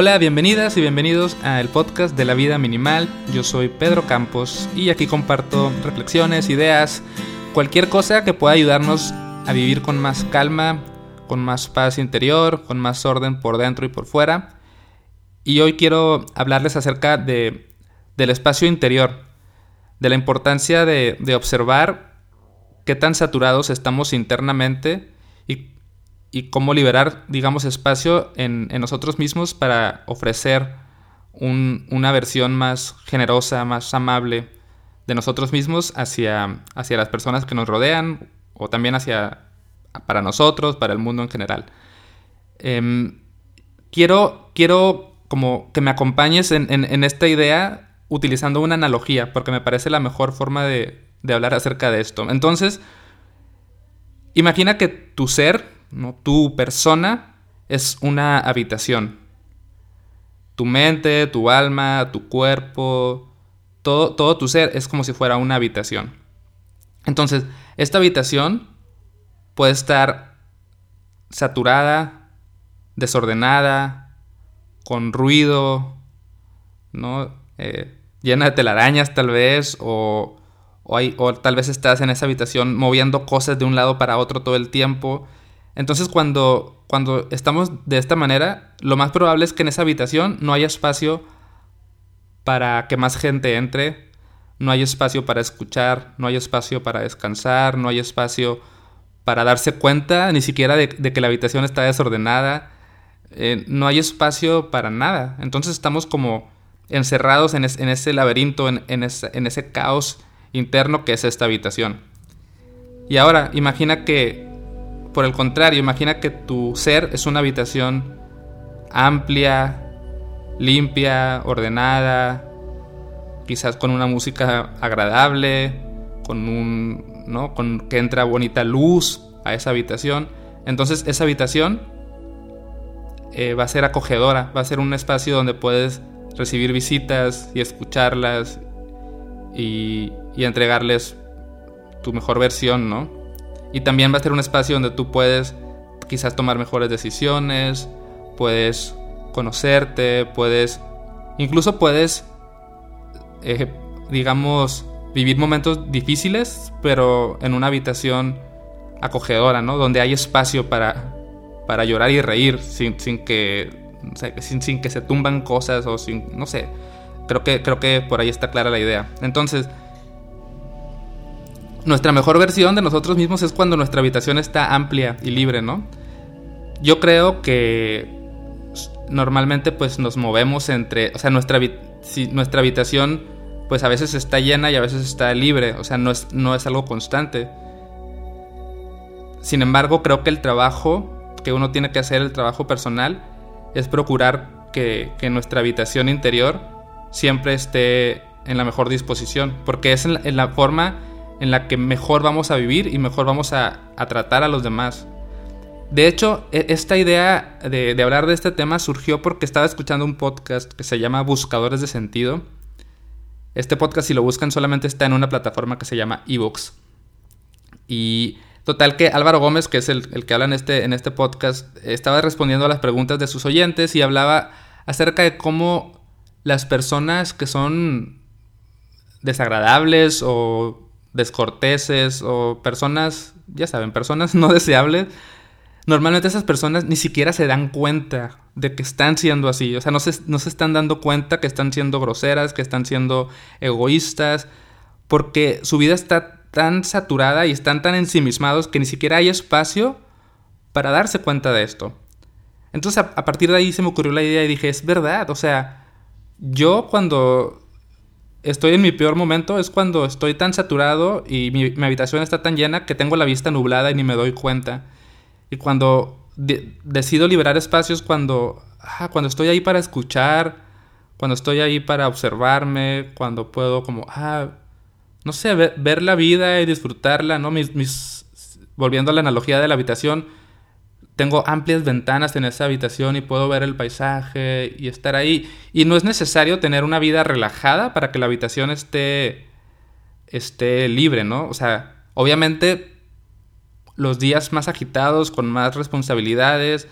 Hola, bienvenidas y bienvenidos al podcast de la vida minimal. Yo soy Pedro Campos y aquí comparto reflexiones, ideas, cualquier cosa que pueda ayudarnos a vivir con más calma, con más paz interior, con más orden por dentro y por fuera. Y hoy quiero hablarles acerca de, del espacio interior, de la importancia de, de observar qué tan saturados estamos internamente y y cómo liberar, digamos, espacio en, nosotros mismos para ofrecer una versión más generosa, más amable de nosotros mismos hacia, hacia las personas que nos rodean o también hacia para nosotros, para el mundo en general. Em, quiero, quiero como que me acompañes en, esta idea utilizando una analogía, porque me parece la mejor forma de, de hablar acerca de esto. Entonces, imagina que tu ser, ¿no? Tu persona es una habitación. Tu mente, tu alma, tu cuerpo, todo, todo tu ser es como si fuera una habitación. Entonces, esta habitación puede estar saturada, desordenada, con ruido, ¿no? Eh, llena de telarañas tal vez, o, o, o, tal vez estás en esa habitación moviendo cosas de un lado para otro todo el tiempo entonces cuando, cuando estamos de esta manera, lo más probable es que en esa habitación no haya espacio para que más gente entre, no hay espacio para escuchar, no hay espacio para descansar, no hay espacio para darse cuenta ni siquiera de, que la habitación está desordenada, eh, no hay espacio para nada. Entonces estamos como encerrados en, ese laberinto, en, en ese caos interno que es esta habitación. Y ahora, imagina que por el contrario, imagina que tu ser es una habitación amplia, limpia, ordenada, quizás con una música agradable, con un, ¿no? Con que entra bonita luz a esa habitación. Entonces esa habitación eh, va a ser acogedora, va a ser un espacio donde puedes recibir visitas y escucharlas y, y entregarles tu mejor versión, ¿no? Y también va a ser un espacio donde tú puedes quizás tomar mejores decisiones, puedes conocerte, puedes, incluso puedes, eh, digamos, vivir momentos difíciles, pero en una habitación acogedora, ¿no? Donde hay espacio para, para llorar y reír sin, sin que, sin, sin que se tumban cosas o sin, no sé. Creo que, creo que por ahí está clara la idea. Entonces, nuestra mejor versión de nosotros mismos es cuando nuestra habitación está amplia y libre, ¿no? Yo creo que normalmente pues nos movemos entre, o sea, nuestra, nuestra habitación pues a veces está llena y a veces está libre, o sea, no es, no es algo constante. Sin embargo, creo que el trabajo que uno tiene que hacer, el trabajo personal, es procurar que, nuestra habitación interior siempre esté en la mejor disposición, porque es en la forma en la que mejor vamos a vivir y mejor vamos a, tratar a los demás. De hecho, e, esta idea de, hablar de este tema surgió porque estaba escuchando un podcast que se llama Buscadores de Sentido. Este podcast, si lo buscan, solamente está en una plataforma que se llama eBooks. Y total que Álvaro Gómez, que es el, el, que habla en este, en este podcast, estaba respondiendo a las preguntas de sus oyentes y hablaba acerca de cómo las personas que son desagradables o descorteses o personas, ya saben, personas no deseables, normalmente esas personas ni siquiera se dan cuenta de que están siendo así. O sea, no se, no se están dando cuenta que están siendo groseras, que están siendo egoístas, porque su vida está tan saturada y están tan ensimismados que ni siquiera hay espacio para darse cuenta de esto. Entonces a, a partir de ahí se me ocurrió la idea y dije, es verdad, o sea, yo cuando estoy en mi peor momento es cuando estoy tan saturado y mi, habitación está tan llena que tengo la vista nublada y ni me doy cuenta. Y cuando decido liberar espacios, cuando, ah, cuando estoy ahí para escuchar, cuando estoy ahí para observarme, cuando puedo como, ah, no sé, ver, la vida y disfrutarla, ¿no? Mis, mis, volviendo a la analogía de la habitación, tengo amplias ventanas en esa habitación y puedo ver el paisaje y estar ahí. Y no es necesario tener una vida relajada para que la habitación esté, esté libre, ¿no? O sea, obviamente los días más agitados, con más responsabilidades,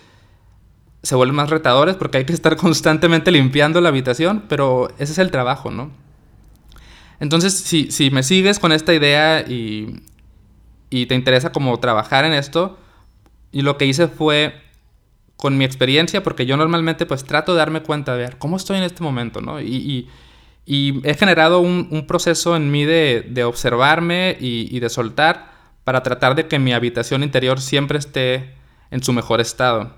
se vuelven más retadores porque hay que estar constantemente limpiando la habitación, pero ese es el trabajo, ¿no? Entonces, si, si me sigues con esta idea y, y te interesa como trabajar en esto, y lo que hice fue con mi experiencia, porque yo normalmente pues trato de darme cuenta de cómo estoy en este momento, ¿no? Y, he generado un, proceso en mí de, observarme y, de soltar para tratar de que mi habitación interior siempre esté en su mejor estado.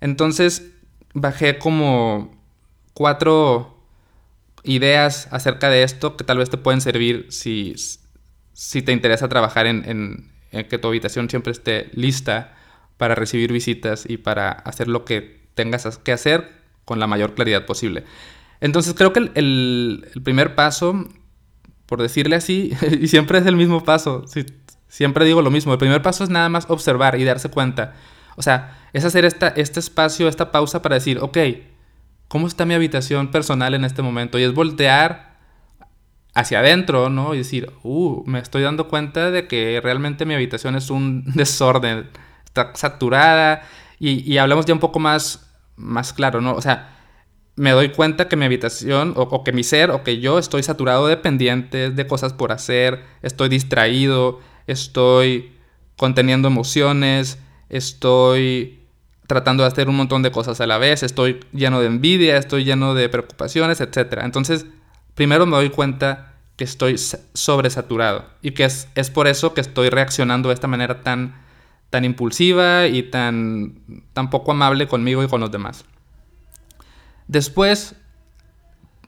Entonces bajé como cuatro ideas acerca de esto que tal vez te pueden servir si, si te interesa trabajar en que tu habitación siempre esté lista para recibir visitas y para hacer lo que tengas que hacer con la mayor claridad posible. Entonces creo que el, primer paso, por decirle así, y siempre es el mismo paso, siempre digo lo mismo, el primer paso es nada más observar y darse cuenta. O sea, es hacer esta, este espacio, esta pausa para decir, ok, ¿cómo está mi habitación personal en este momento? Y es voltear hacia adentro, ¿no? Y decir, uh, me estoy dando cuenta de que realmente mi habitación es un desorden saturada y, hablamos ya un poco más, más claro, ¿no? O sea, me doy cuenta que mi habitación o, que mi ser o que yo estoy saturado de pendientes, de cosas por hacer, estoy distraído, estoy conteniendo emociones, estoy tratando de hacer un montón de cosas a la vez, estoy lleno de envidia, estoy lleno de preocupaciones, etc. Entonces, primero me doy cuenta que estoy sobresaturado y que es, es por eso que estoy reaccionando de esta manera tan tan impulsiva y tan, tan poco amable conmigo y con los demás. Después,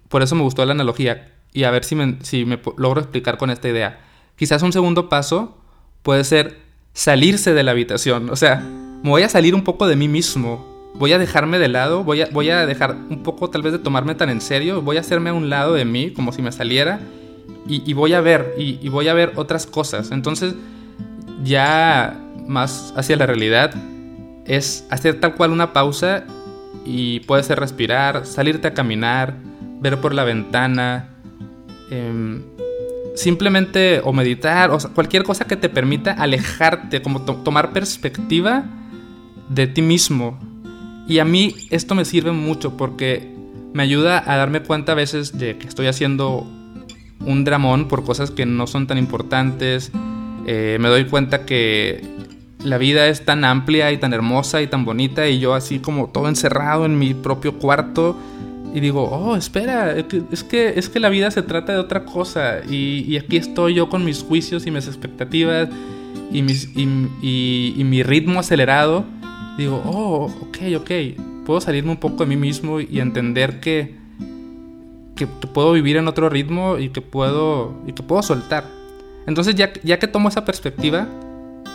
por eso me gustó la analogía y a ver si me, si me logro explicar con esta idea. Quizás un segundo paso puede ser salirse de la habitación. O sea, me voy a salir un poco de mí mismo. Voy a dejarme de lado, voy a, voy a dejar un poco tal vez de tomarme tan en serio, voy a hacerme a un lado de mí como si me saliera y, voy a ver, y voy a ver otras cosas. Entonces ya más hacia la realidad es hacer tal cual una pausa y puede ser respirar, salirte a caminar, ver por la ventana, em, simplemente o meditar, o cualquier cosa que te permita alejarte, como tomar perspectiva de ti mismo. Y a mí esto me sirve mucho porque me ayuda a darme cuenta a veces de que estoy haciendo un dramón por cosas que no son tan importantes. Eh, me doy cuenta que la vida es tan amplia y tan hermosa y tan bonita y yo así como todo encerrado en mi propio cuarto y digo, oh, espera, es que, es que la vida se trata de otra cosa y, aquí estoy yo con mis juicios y mis expectativas y, mi ritmo acelerado. Digo, oh, ok, ok, puedo salirme un poco de mí mismo y entender que, que, puedo vivir en otro ritmo y que puedo, y que puedo soltar. Entonces ya, ya que tomo esa perspectiva,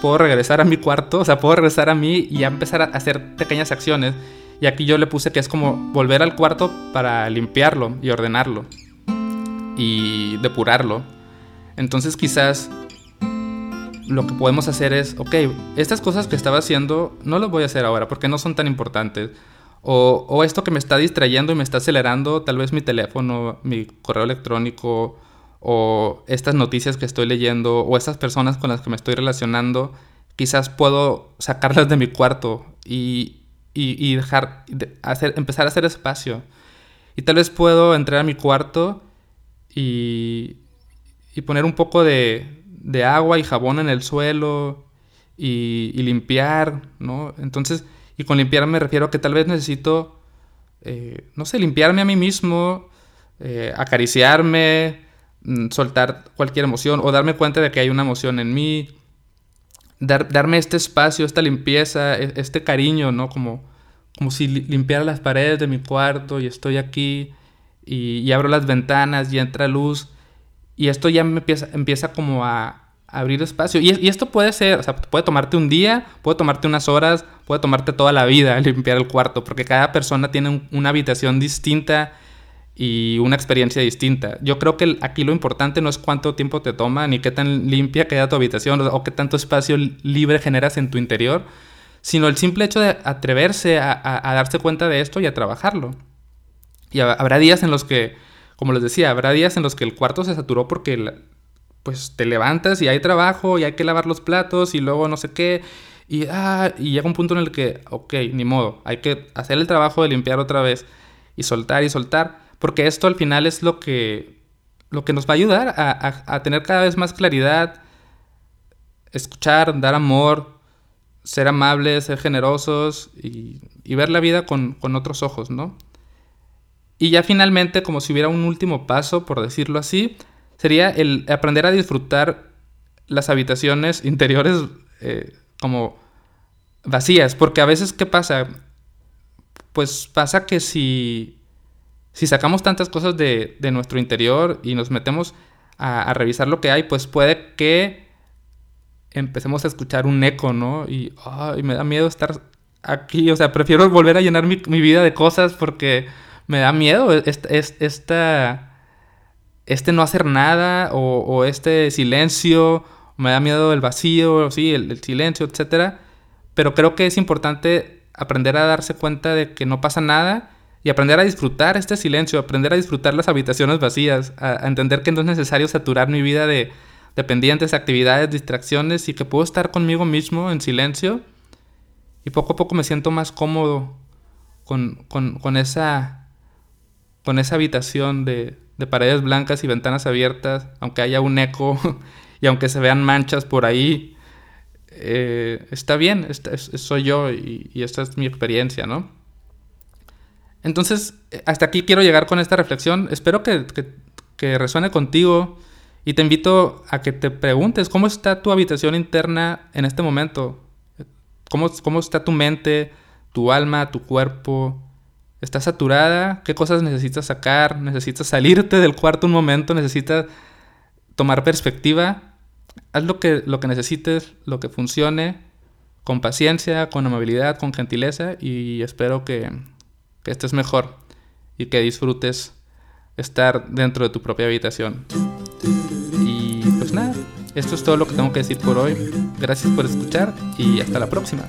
puedo regresar a mi cuarto, o sea, puedo regresar a mí y ya empezar a hacer pequeñas acciones. Y aquí yo le puse que es como volver al cuarto para limpiarlo y ordenarlo y depurarlo. Entonces quizás lo que podemos hacer es, ok, estas cosas que estaba haciendo no las voy a hacer ahora porque no son tan importantes. O, o, esto que me está distrayendo y me está acelerando, tal vez mi teléfono, mi correo electrónico, o estas noticias que estoy leyendo o estas personas con las que me estoy relacionando, quizás puedo sacarlas de mi cuarto y, y, dejar, hacer, empezar a hacer espacio. Y tal vez puedo entrar a mi cuarto y, y poner un poco de, de, agua y jabón en el suelo y, limpiar, ¿no? Entonces, y con limpiar me refiero a que tal vez necesito, eh, no sé, limpiarme a mí mismo, eh, acariciarme, soltar cualquier emoción o darme cuenta de que hay una emoción en mí, darme este espacio, esta limpieza, e, este cariño, ¿no? Como, como si limpiara las paredes de mi cuarto y estoy aquí y, abro las ventanas y entra luz y esto ya me empieza, empieza como a, abrir espacio. Y, esto puede ser, o puede tomarte un día, puede tomarte unas horas, puede tomarte toda la vida limpiar el cuarto, porque cada persona tiene una habitación distinta y una experiencia distinta. Yo creo que aquí lo importante no es cuánto tiempo te toma, ni qué tan limpia queda tu habitación o qué tanto espacio libre generas en tu interior, sino el simple hecho de atreverse a, darse cuenta de esto y a trabajarlo. Y habrá días en los que, como les decía, habrá días en los que el cuarto se saturó porque pues te levantas y hay trabajo y hay que lavar los platos y luego no sé qué y, ah, y llega un punto en el que, ok, ni modo, hay que hacer el trabajo de limpiar otra vez y soltar y soltar, porque esto al final es lo que, lo que nos va a ayudar a, a tener cada vez más claridad, escuchar, dar amor, ser amables, ser generosos y, ver la vida con, otros ojos, ¿no? Y ya finalmente, como si hubiera un último paso, por decirlo así, sería el aprender a disfrutar las habitaciones interiores eh, como vacías. Porque a veces, ¿qué pasa? Pues pasa que si, si sacamos tantas cosas de, nuestro interior y nos metemos a, a revisar lo que hay, pues puede que empecemos a escuchar un eco, ¿no? Y, me da miedo estar aquí, o sea, prefiero volver a llenar mi, vida de cosas porque me da miedo esta, este no hacer nada o, este silencio, me da miedo el vacío, sí, el, silencio, etc. Pero creo que es importante aprender a darse cuenta de que no pasa nada y aprender a disfrutar este silencio, aprender a disfrutar las habitaciones vacías, a entender que no es necesario saturar mi vida de dependientes, actividades, distracciones y que puedo estar conmigo mismo en silencio y poco a poco me siento más cómodo con, con, esa, con esa habitación de, de, paredes blancas y ventanas abiertas, aunque haya un eco y aunque se vean manchas por ahí. Eh, está bien, soy yo y, esta es mi experiencia, ¿no? Entonces, hasta aquí quiero llegar con esta reflexión. Espero que, resuene contigo y te invito a que te preguntes cómo está tu habitación interna en este momento. ¿Cómo, cómo está tu mente, tu alma, tu cuerpo? ¿Está saturada? ¿Qué cosas necesitas sacar? ¿Necesitas salirte del cuarto un momento? ¿Necesitas tomar perspectiva? Haz lo que, lo que necesites, lo que funcione, con paciencia, con amabilidad, con gentileza y espero que, que estés mejor y que disfrutes estar dentro de tu propia habitación. Y pues nada, esto es todo lo que tengo que decir por hoy. Gracias por escuchar y hasta la próxima.